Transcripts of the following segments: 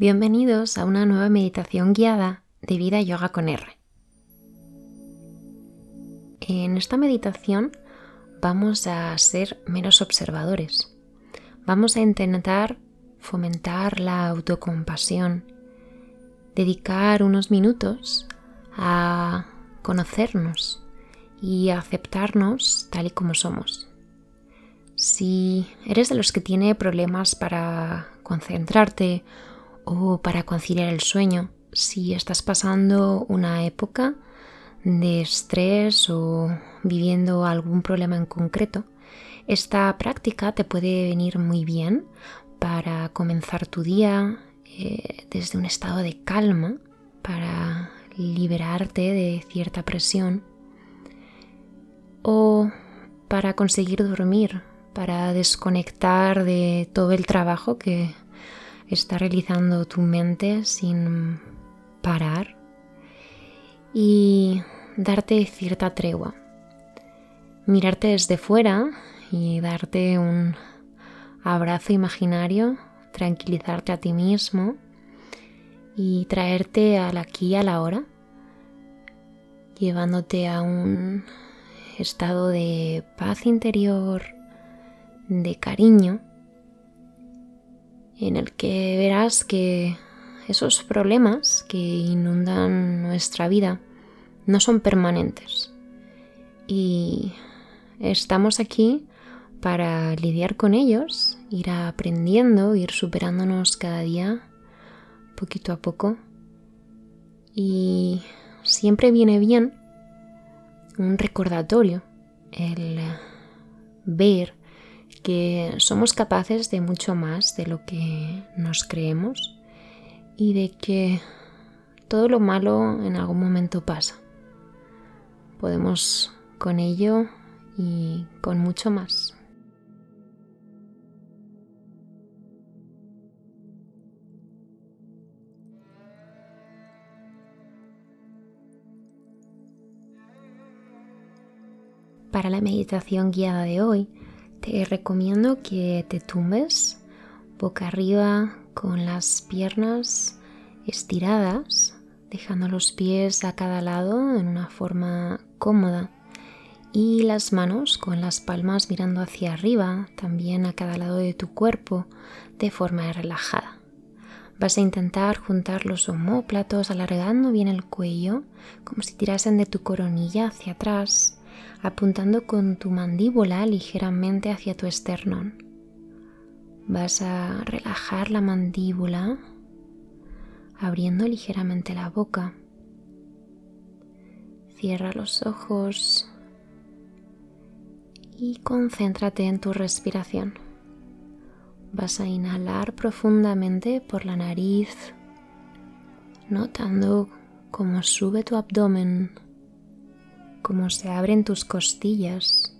Bienvenidos a una nueva meditación guiada de Vida Yoga con R. En esta meditación vamos a ser menos observadores. Vamos a intentar fomentar la autocompasión, dedicar unos minutos a conocernos y a aceptarnos tal y como somos. Si eres de los que tiene problemas para concentrarte o para conciliar el sueño, si estás pasando una época de estrés o viviendo algún problema en concreto, esta práctica te puede venir muy bien para comenzar tu día eh, desde un estado de calma, para liberarte de cierta presión o para conseguir dormir, para desconectar de todo el trabajo que está realizando tu mente sin parar y darte cierta tregua. Mirarte desde fuera y darte un abrazo imaginario, tranquilizarte a ti mismo y traerte al aquí y a la hora, llevándote a un estado de paz interior, de cariño en el que verás que esos problemas que inundan nuestra vida no son permanentes. Y estamos aquí para lidiar con ellos, ir aprendiendo, ir superándonos cada día, poquito a poco. Y siempre viene bien un recordatorio, el ver que somos capaces de mucho más de lo que nos creemos y de que todo lo malo en algún momento pasa. Podemos con ello y con mucho más. Para la meditación guiada de hoy, te recomiendo que te tumbes boca arriba con las piernas estiradas, dejando los pies a cada lado en una forma cómoda y las manos con las palmas mirando hacia arriba, también a cada lado de tu cuerpo, de forma relajada. Vas a intentar juntar los omóplatos alargando bien el cuello, como si tirasen de tu coronilla hacia atrás apuntando con tu mandíbula ligeramente hacia tu esternón. Vas a relajar la mandíbula, abriendo ligeramente la boca. Cierra los ojos y concéntrate en tu respiración. Vas a inhalar profundamente por la nariz, notando cómo sube tu abdomen cómo se abren tus costillas.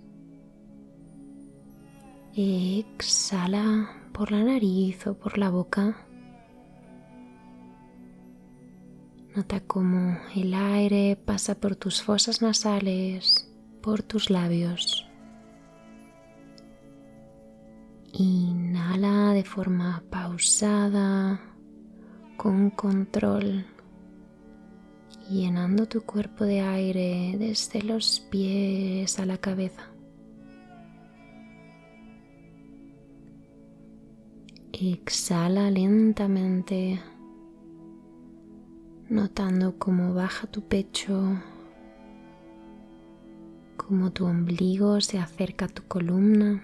Exhala por la nariz o por la boca. Nota cómo el aire pasa por tus fosas nasales, por tus labios. Inhala de forma pausada, con control llenando tu cuerpo de aire desde los pies a la cabeza. Exhala lentamente, notando cómo baja tu pecho, cómo tu ombligo se acerca a tu columna.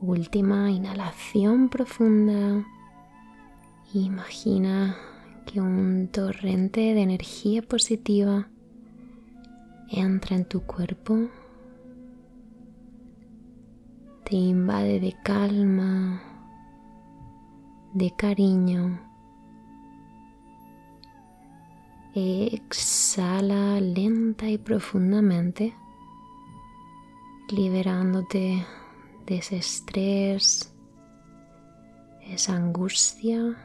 Última inhalación profunda. Imagina que un torrente de energía positiva entra en tu cuerpo, te invade de calma, de cariño. Exhala lenta y profundamente, liberándote de ese estrés, esa angustia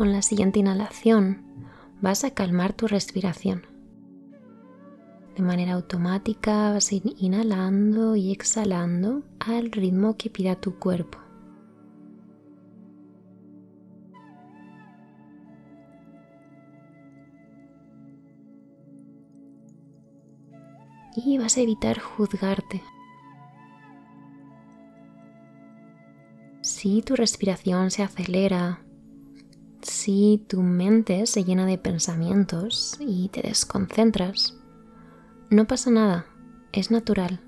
Con la siguiente inhalación vas a calmar tu respiración. De manera automática vas a ir inhalando y exhalando al ritmo que pida tu cuerpo. Y vas a evitar juzgarte. Si tu respiración se acelera, si tu mente se llena de pensamientos y te desconcentras, no pasa nada, es natural.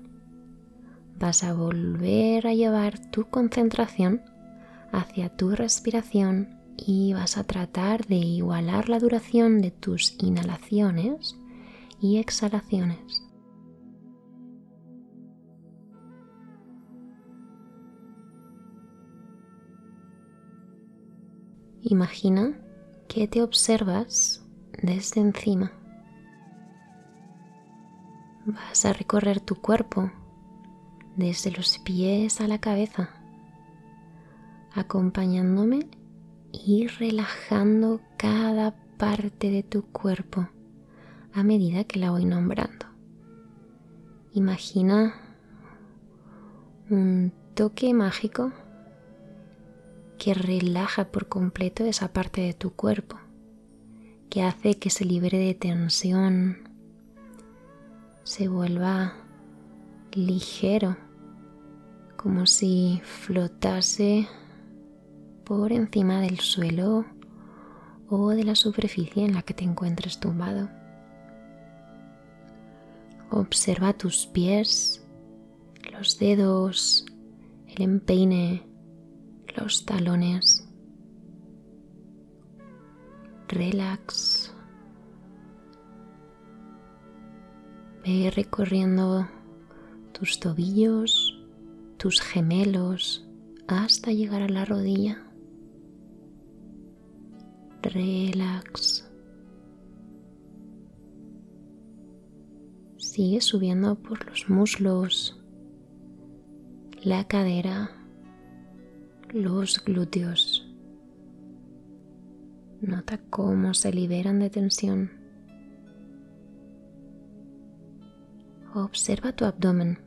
Vas a volver a llevar tu concentración hacia tu respiración y vas a tratar de igualar la duración de tus inhalaciones y exhalaciones. Imagina que te observas desde encima. Vas a recorrer tu cuerpo desde los pies a la cabeza, acompañándome y relajando cada parte de tu cuerpo a medida que la voy nombrando. Imagina un toque mágico que relaja por completo esa parte de tu cuerpo, que hace que se libere de tensión, se vuelva ligero, como si flotase por encima del suelo o de la superficie en la que te encuentres tumbado. Observa tus pies, los dedos, el empeine, los talones. Relax. Ve recorriendo tus tobillos, tus gemelos, hasta llegar a la rodilla. Relax. Sigue subiendo por los muslos, la cadera, los glúteos. Nota cómo se liberan de tensión. Observa tu abdomen,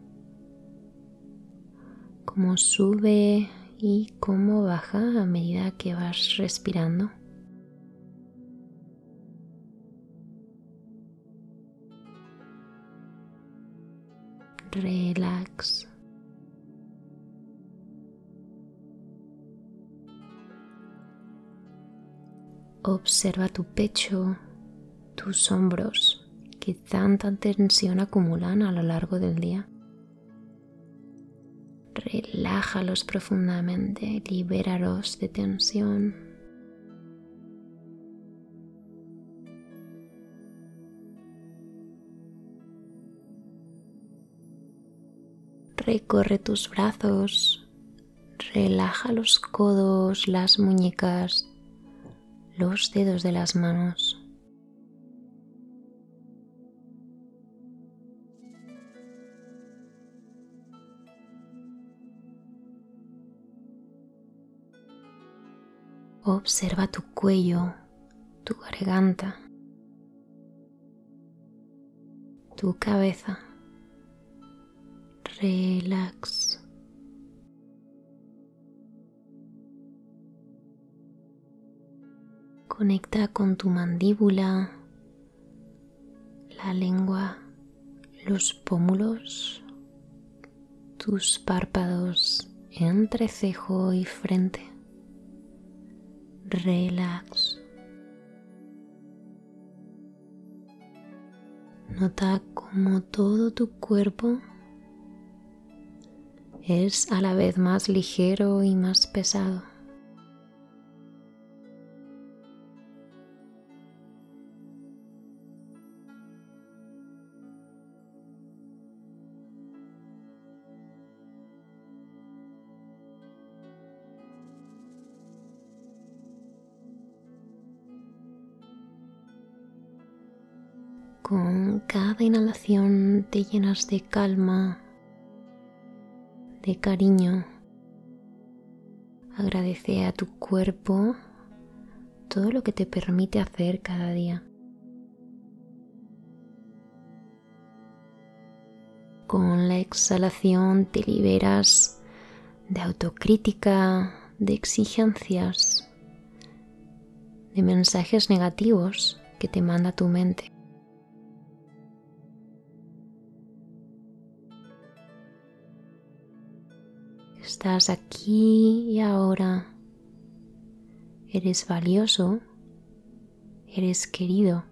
cómo sube y cómo baja a medida que vas respirando. Relax. Observa tu pecho, tus hombros que tanta tensión acumulan a lo largo del día. Relájalos profundamente, libéralos de tensión. Recorre tus brazos, relaja los codos, las muñecas, los dedos de las manos. Observa tu cuello, tu garganta, tu cabeza. Relax. Conecta con tu mandíbula, la lengua, los pómulos, tus párpados entre cejo y frente. Relax. Nota como todo tu cuerpo es a la vez más ligero y más pesado. Con cada inhalación te llenas de calma, de cariño. Agradece a tu cuerpo todo lo que te permite hacer cada día. con la exhalación te liberas de autocrítica, de exigencias, de mensajes negativos que te manda tu mente. Estás aquí y ahora. Eres valioso, eres querido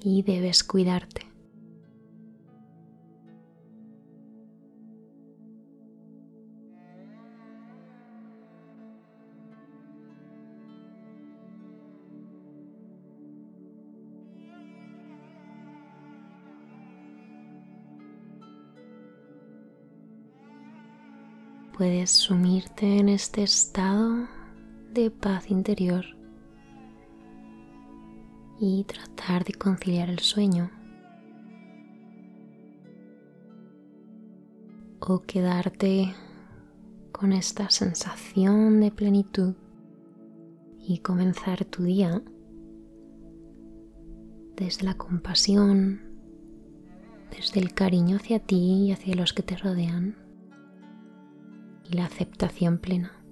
y debes cuidarte. Puedes sumirte en este estado de paz interior y tratar de conciliar el sueño o quedarte con esta sensación de plenitud y comenzar tu día desde la compasión, desde el cariño hacia ti y hacia los que te rodean y la aceptación plena.